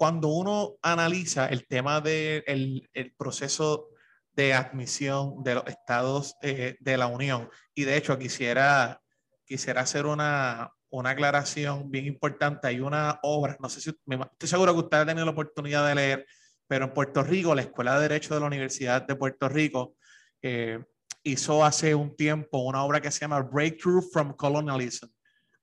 cuando uno analiza el tema del el proceso de admisión de los estados eh, de la Unión, y de hecho quisiera, quisiera hacer una, una aclaración bien importante. Hay una obra, no sé si, estoy seguro que usted ha tenido la oportunidad de leer, pero en Puerto Rico, la Escuela de Derecho de la Universidad de Puerto Rico eh, hizo hace un tiempo una obra que se llama Breakthrough from Colonialism,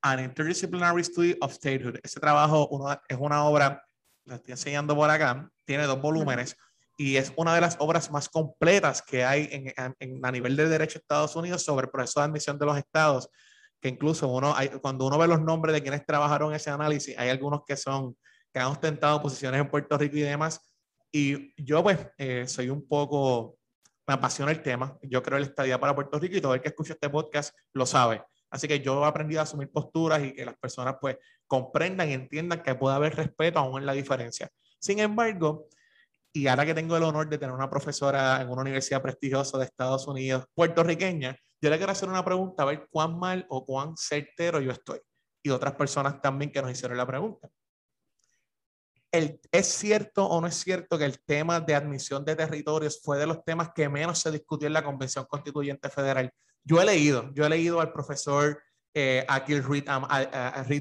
An Interdisciplinary Study of Statehood. Ese trabajo es una obra, la estoy enseñando por acá, tiene dos volúmenes y es una de las obras más completas que hay en, a nivel de derecho de Estados Unidos sobre el proceso de admisión de los estados que incluso uno, hay, cuando uno ve los nombres de quienes trabajaron ese análisis, hay algunos que son, que han ostentado posiciones en Puerto Rico y demás. Y yo pues eh, soy un poco, me apasiona el tema. Yo creo la estadía para Puerto Rico y todo el que escucha este podcast lo sabe. Así que yo he aprendido a asumir posturas y que las personas pues comprendan entiendan que puede haber respeto aún en la diferencia. Sin embargo, y ahora que tengo el honor de tener una profesora en una universidad prestigiosa de Estados Unidos, puertorriqueña, yo le quiero hacer una pregunta, a ver cuán mal o cuán certero yo estoy. Y otras personas también que nos hicieron la pregunta. El, ¿Es cierto o no es cierto que el tema de admisión de territorios fue de los temas que menos se discutió en la Convención Constituyente Federal? Yo he leído, yo he leído al profesor eh, Akil Reed,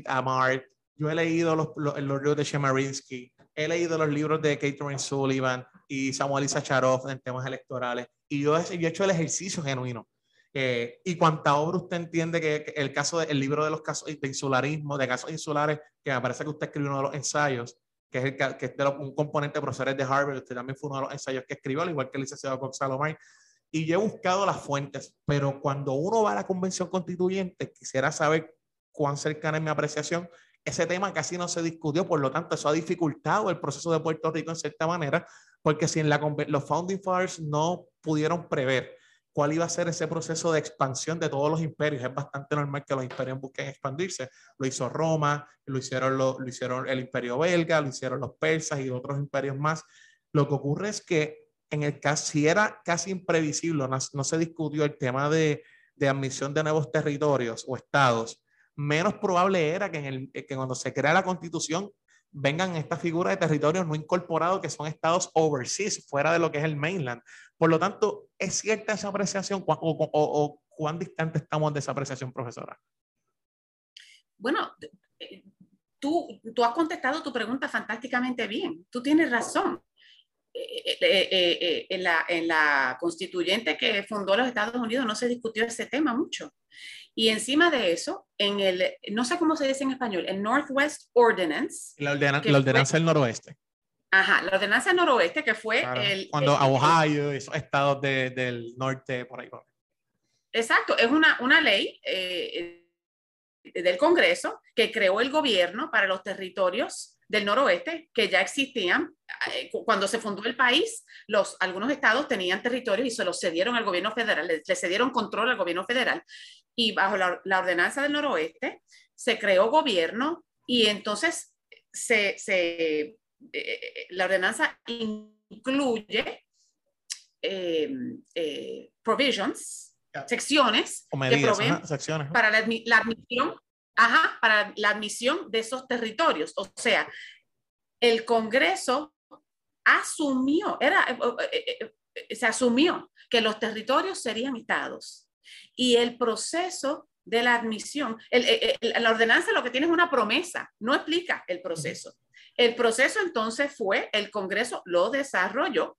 Amart, yo he leído los, los, los libros de Shemarinsky, he leído los libros de Catherine Sullivan y Samuel Isacharov en temas electorales, y yo, yo he hecho el ejercicio genuino eh, y cuánta obra usted entiende que, el caso del libro de los casos de insularismo, de casos insulares, que me parece que usted escribió uno de los ensayos, que es, el, que es de un componente de profesores de Harvard, usted también fue uno de los ensayos que escribió, al igual que el licenciado Gonzalo May. Y yo he buscado las fuentes, pero cuando uno va a la convención constituyente, quisiera saber cuán cercana es mi apreciación. Ese tema casi no se discutió, por lo tanto, eso ha dificultado el proceso de Puerto Rico en cierta manera, porque si en la, los Founding Fathers no pudieron prever cuál iba a ser ese proceso de expansión de todos los imperios. Es bastante normal que los imperios busquen expandirse. Lo hizo Roma, lo hicieron, lo, hicieron el imperio belga, lo hicieron los persas y otros imperios más. Lo que ocurre es que en el caso, si era casi imprevisible, no, no se discutió el tema de, de, admisión de nuevos territorios o estados, menos probable era que, en el, que cuando se crea la constitución vengan estas figuras de territorios no incorporados que son estados overseas, fuera de lo que es el mainland. Por lo tanto, ¿es cierta esa apreciación o, o, cuán distante estamos de esa apreciación, profesora? Bueno, eh, tú, tú has contestado tu pregunta fantásticamente bien. Tú tienes razón. Eh, eh, en, la, en la constituyente que fundó los Estados Unidos no se discutió ese tema mucho. Y encima de eso, en el, no sé cómo se dice en español, el Northwest Ordinance. La, ordenanza del noroeste. Ajá, la ordenanza del noroeste, que fue el... Cuando Ohio, esos estados del norte, por ahí. Exacto, es una, una ley eh, del Congreso que creó el gobierno para los territorios del noroeste que ya existían. Eh, cuando se fundó el país, los, algunos estados tenían territorios y se los cedieron al gobierno federal, le, cedieron control al gobierno federal. Y bajo la, ordenanza del noroeste se creó gobierno y entonces se, se eh, la ordenanza incluye eh, provisions, secciones, secciones para la, la admisión Ajá, para la admisión de esos territorios. O sea, el Congreso asumió, era, eh, eh, eh, se asumió que los territorios serían estados. Y el proceso de la admisión, la ordenanza lo que tiene es una promesa, no explica el proceso. El proceso entonces fue, el Congreso lo desarrolló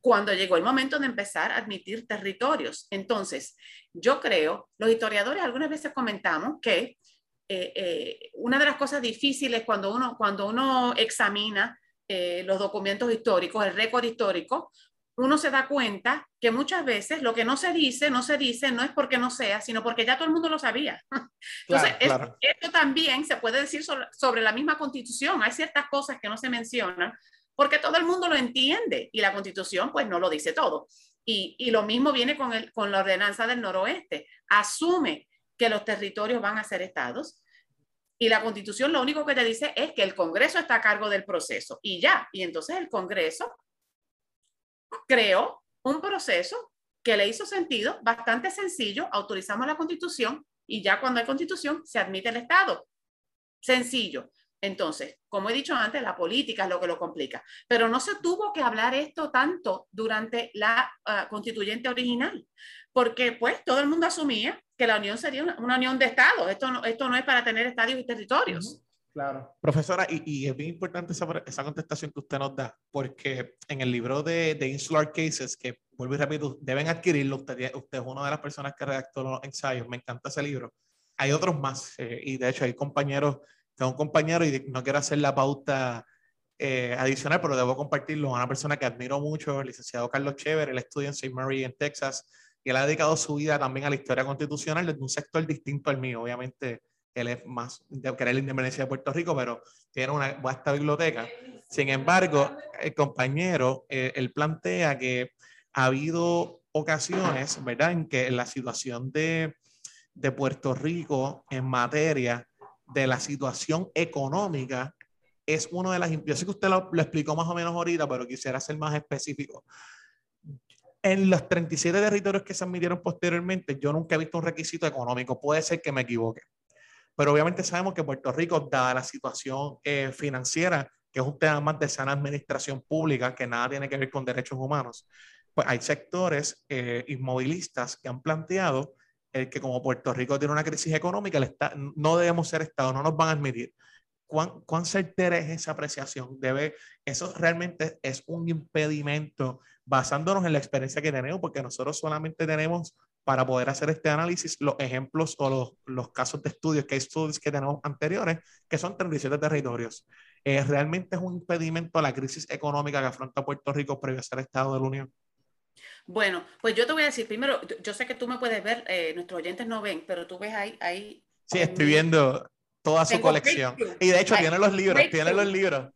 cuando llegó el momento de empezar a admitir territorios. Entonces, yo creo, los historiadores algunas veces comentamos que eh, eh, una de las cosas difíciles cuando uno, cuando uno examina los documentos históricos, el récord histórico, uno se da cuenta que muchas veces lo que no se dice, no se dice, no es porque no sea, sino porque ya todo el mundo lo sabía. Entonces, esto también se puede decir sobre, la misma constitución. Hay ciertas cosas que no se mencionan porque todo el mundo lo entiende y la constitución pues no lo dice todo. Y, y lo mismo viene con, el, con la ordenanza del noroeste. Asume que los territorios van a ser estados y la constitución lo único que te dice es que el Congreso está a cargo del proceso y ya. Y entonces el Congreso creó un proceso que le hizo sentido, bastante sencillo, autorizamos la constitución y ya cuando hay constitución se admite el Estado. Sencillo. Entonces, como he dicho antes, la política es lo que lo complica, pero no se tuvo que hablar esto tanto durante la ah, constituyente original, porque pues todo el mundo asumía que la unión sería una, unión de estados. Esto no, esto no es para tener estadios y territorios. Claro. Profesora, y, y, es bien importante esa, esa, contestación que usted nos da, porque en el libro de, de Insular Cases, que vuelvo y repito, deben adquirirlo, usted, usted es una de las personas que redactó los ensayos, me encanta ese libro. Hay otros más, eh, y de hecho hay compañeros, tengo un compañero y no quiero hacer la pauta eh, adicional, pero debo compartirlo, una persona que admiro mucho, el licenciado Carlos Chever, él estudia en St. Mary en Texas, y él ha dedicado su vida también a la historia constitucional desde un sector distinto al mío, obviamente él es más de querer la independencia de Puerto Rico, pero tiene una vasta biblioteca. Sin embargo, el compañero, eh, él plantea que ha habido ocasiones, ¿verdad?, en que la situación de, de Puerto Rico en materia de la situación económica es uno de las... Yo sé que usted lo, lo explicó más o menos ahorita, pero quisiera ser más específico. En los 37 territorios que se admitieron posteriormente, yo nunca he visto un requisito económico. Puede ser que me equivoque pero obviamente sabemos que Puerto Rico, dada la situación eh, financiera, que es un tema más de sana administración pública, que nada tiene que ver con derechos humanos, pues hay sectores eh, inmovilistas que han planteado el que como Puerto Rico tiene una crisis económica, está, no debemos ser Estado, no nos van a admitir. ¿Cuán, ¿Cuán certera es esa apreciación? Debe, eso realmente es un impedimento basándonos en la experiencia que tenemos, porque nosotros solamente tenemos para poder hacer este análisis los ejemplos o los, los casos de estudios, que hay estudios que tenemos anteriores, que son 37 territorios. Eh, ¿Realmente es un impedimento a la crisis económica que afronta Puerto Rico previo a ser Estado de la Unión? Bueno, pues yo te voy a decir, primero, yo sé que tú me puedes ver, eh, nuestros oyentes no ven, pero tú ves ahí. ahí sí, estoy viendo toda su colección. Y de hecho, tiene los libros, tiene los libros.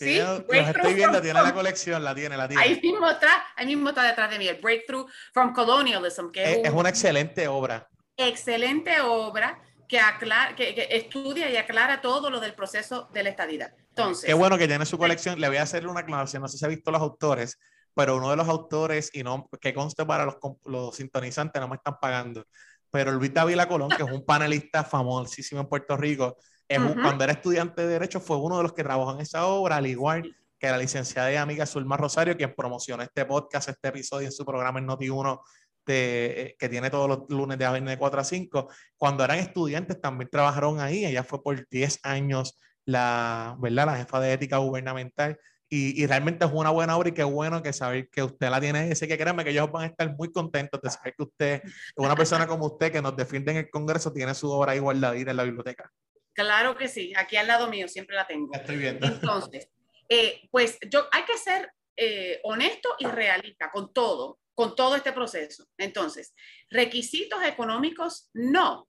Sí, los estoy viendo, tiene la colección, la tiene, la tiene. Ahí mismo está, ahí mismo está detrás de mí, el Breakthrough from Colonialism. Que es, una excelente obra. Excelente obra que, aclara, que, estudia y aclara todo lo del proceso de la estadidad. Entonces. Qué bueno que tiene su colección. Le voy a hacer una aclaración, no sé si ha visto los autores, pero uno de los autores, y no que conste para los, los sintonizantes, no me están pagando, pero Luis David Colón, que es un panelista famosísimo en Puerto Rico, cuando era estudiante de Derecho fue uno de los que trabajó en esa obra, al igual que la licenciada y amiga Zulma Rosario, quien promocionó este podcast, este episodio en su programa en Noti1, de, que tiene todos los lunes de a 4 a 5. Cuando eran estudiantes también trabajaron ahí, ella fue por 10 años la, ¿verdad? la jefa de ética gubernamental. Y, y, realmente es una buena obra y qué bueno que saber que usted la tiene. Así que créanme que ellos van a estar muy contentos de saber que usted, una persona como usted que nos defiende en el Congreso, tiene su obra ahí guardadita en la biblioteca. Claro que sí, aquí al lado mío siempre la tengo. estoy viendo. Entonces, eh, pues yo hay que ser eh, honesto y realista con todo, con todo este proceso. Entonces, requisitos económicos, no.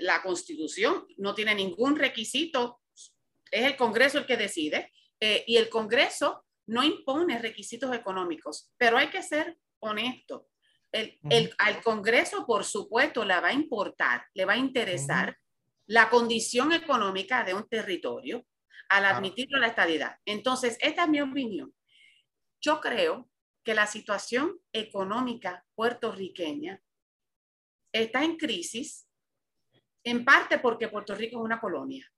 la Constitución no tiene ningún requisito, es el Congreso el que decide, eh, y el Congreso no impone requisitos económicos, pero hay que ser honesto. El, el, al Congreso, por supuesto, le va a importar, le va a interesar la condición económica de un territorio al admitirlo a la estadidad. Entonces, esta es mi opinión. Yo creo que la situación económica puertorriqueña está en crisis, en parte porque Puerto Rico es una colonia.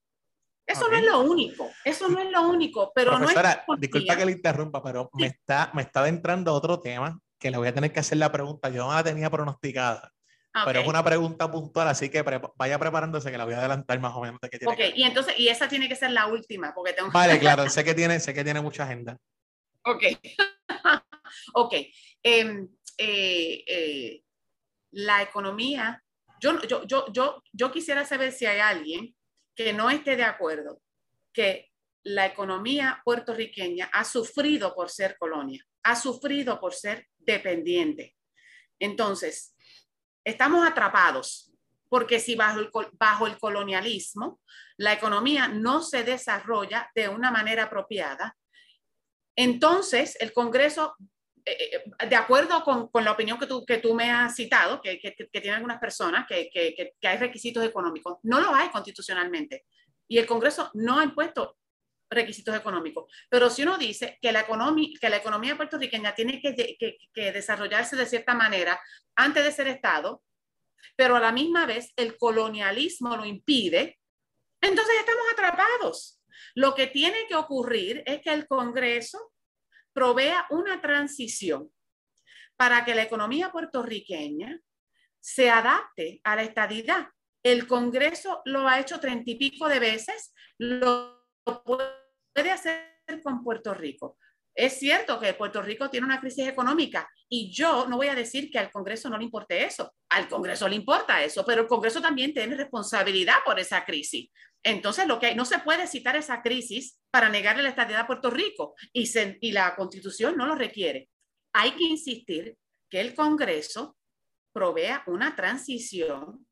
Eso no es lo único, eso no es lo único, pero no es... Disculpa que le interrumpa, pero me, está, me está adentrando otro tema que le voy a tener que hacer la pregunta. Yo no la tenía pronosticada. Pero es una pregunta puntual, así que vaya preparándose que la voy a adelantar más o menos. De ok, y entonces, y esa tiene que ser la última, porque tengo... Vale, claro, sé que tiene, sé que tiene mucha agenda. Ok, ok. Em, eh, eh, la economía, yo, yo, yo, yo, yo quisiera saber si hay alguien que no esté de acuerdo que la economía puertorriqueña ha sufrido por ser colonia, ha sufrido por ser dependiente. Entonces, estamos atrapados porque si bajo el, bajo el colonialismo la economía no se desarrolla de una manera apropiada, entonces el Congreso, eh, eh, de acuerdo con, con, la opinión que tú, que tú me has citado, que, que, que tienen algunas personas, que, que, hay requisitos económicos, no lo hay constitucionalmente. Y el Congreso no ha impuesto requisitos económicos. Pero si uno dice que la, economía, que la economía puertorriqueña tiene que, que, que, desarrollarse de cierta manera antes de ser Estado, pero a la misma vez el colonialismo lo impide, entonces estamos atrapados. Lo que tiene que ocurrir es que el Congreso provea una transición para que la economía puertorriqueña se adapte a la estadidad. El Congreso lo ha hecho treinta y pico de veces, lo puede hacer con Puerto Rico. Es cierto que Puerto Rico tiene una crisis económica y yo no voy a decir que al Congreso no le importe eso. Al Congreso le importa eso, pero el Congreso también tiene responsabilidad por esa crisis. Entonces, lo que no se puede citar esa crisis para negarle la estabilidad a Puerto Rico y, y la Constitución no lo requiere. Hay que insistir que el Congreso provea una transición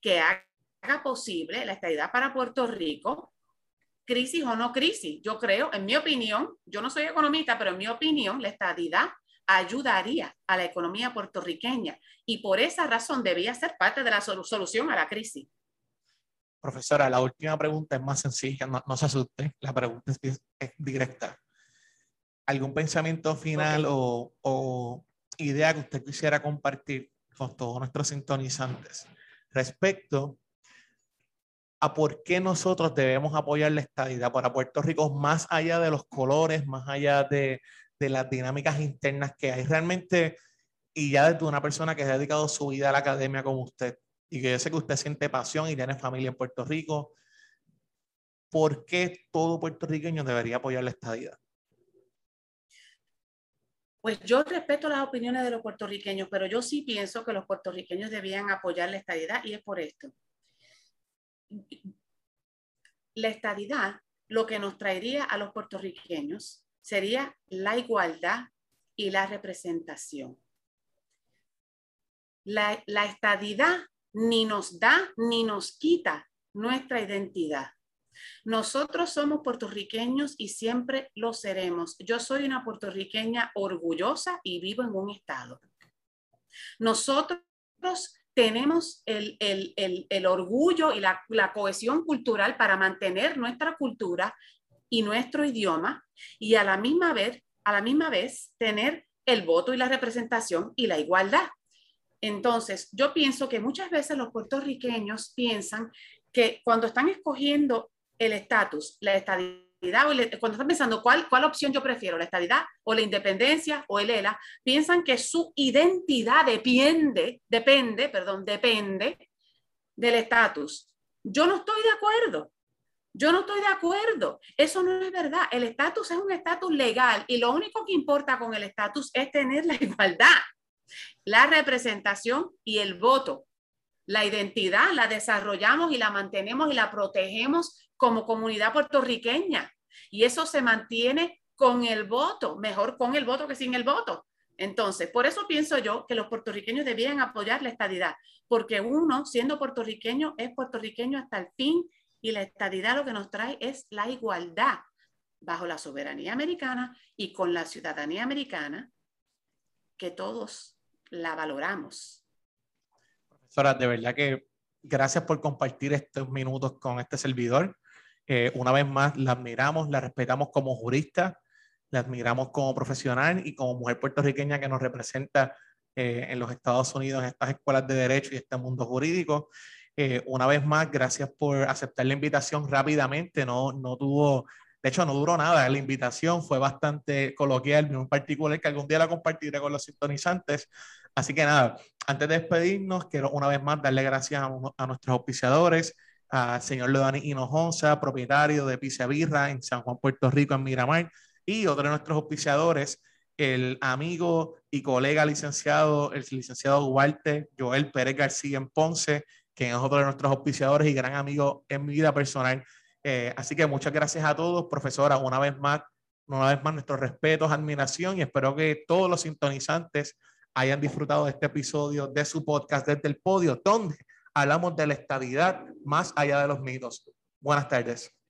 que haga posible la estabilidad para Puerto Rico crisis o no crisis. Yo creo, en mi opinión, yo no soy economista, pero en mi opinión, la estadidad ayudaría a la economía puertorriqueña y por esa razón debía ser parte de la solución a la crisis. Profesora, la última pregunta es más sencilla, no, se asuste, la pregunta es, directa. ¿Algún pensamiento final o, o idea que usted quisiera compartir con todos nuestros sintonizantes respecto a por qué nosotros debemos apoyar la estadidad para Puerto Rico, más allá de los colores, más allá de, las dinámicas internas que hay realmente, y ya desde una persona que ha dedicado su vida a la academia como usted, y que yo sé que usted siente pasión y tiene familia en Puerto Rico, ¿por qué todo puertorriqueño debería apoyar la estadidad? Pues yo respeto las opiniones de los puertorriqueños, pero yo sí pienso que los puertorriqueños debían apoyar la estadidad y es por esto la estadidad lo que nos traería a los puertorriqueños sería la igualdad y la representación. La, estadidad ni nos da ni nos quita nuestra identidad. Nosotros somos puertorriqueños y siempre lo seremos. Yo soy una puertorriqueña orgullosa y vivo en un estado. Nosotros tenemos el, orgullo y la, cohesión cultural para mantener nuestra cultura y nuestro idioma y a la misma vez, a la misma vez tener el voto y la representación y la igualdad. Entonces, yo pienso que muchas veces los puertorriqueños piensan que cuando están escogiendo el estatus, la estadía, cuando están pensando cuál, cuál opción yo prefiero, la estadidad o la independencia o el ELA, piensan que su identidad depende, depende, perdón, depende del estatus. Yo no estoy de acuerdo. Yo no estoy de acuerdo. Eso no es verdad. El estatus es un estatus legal y lo único que importa con el estatus es tener la igualdad, la representación y el voto. La identidad la desarrollamos y la mantenemos y la protegemos como comunidad puertorriqueña. Y eso se mantiene con el voto, mejor con el voto que sin el voto. Entonces, por eso pienso yo que los puertorriqueños debían apoyar la estadidad, porque uno, siendo puertorriqueño, es puertorriqueño hasta el fin y la estadidad lo que nos trae es la igualdad bajo la soberanía americana y con la ciudadanía americana, que todos la valoramos. Profesora, de verdad que gracias por compartir estos minutos con este servidor. Eh, una vez más, la admiramos, la respetamos como jurista, la admiramos como profesional y como mujer puertorriqueña que nos representa eh, en los Estados Unidos en estas escuelas de derecho y este mundo jurídico. Eh, una vez más, gracias por aceptar la invitación rápidamente. No, no tuvo, de hecho, no duró nada. La invitación fue bastante coloquial, en particular que algún día la compartiré con los sintonizantes. Así que nada, antes de despedirnos, quiero una vez más darle gracias a, nuestros auspiciadores al señor Leodani Hinojonza, propietario de Pizza Birra en San Juan, Puerto Rico, en Miramar, y otro de nuestros auspiciadores, el amigo y colega licenciado, el licenciado Duarte Joel Pérez García en Ponce, quien es otro de nuestros auspiciadores y gran amigo en mi vida personal. Eh, así que muchas gracias a todos, profesora, una vez más, una vez más nuestros respetos, admiración y espero que todos los sintonizantes hayan disfrutado de este episodio de su podcast desde el podio, donde hablamos de la estabilidad más allá de los mitos. Buenas tardes.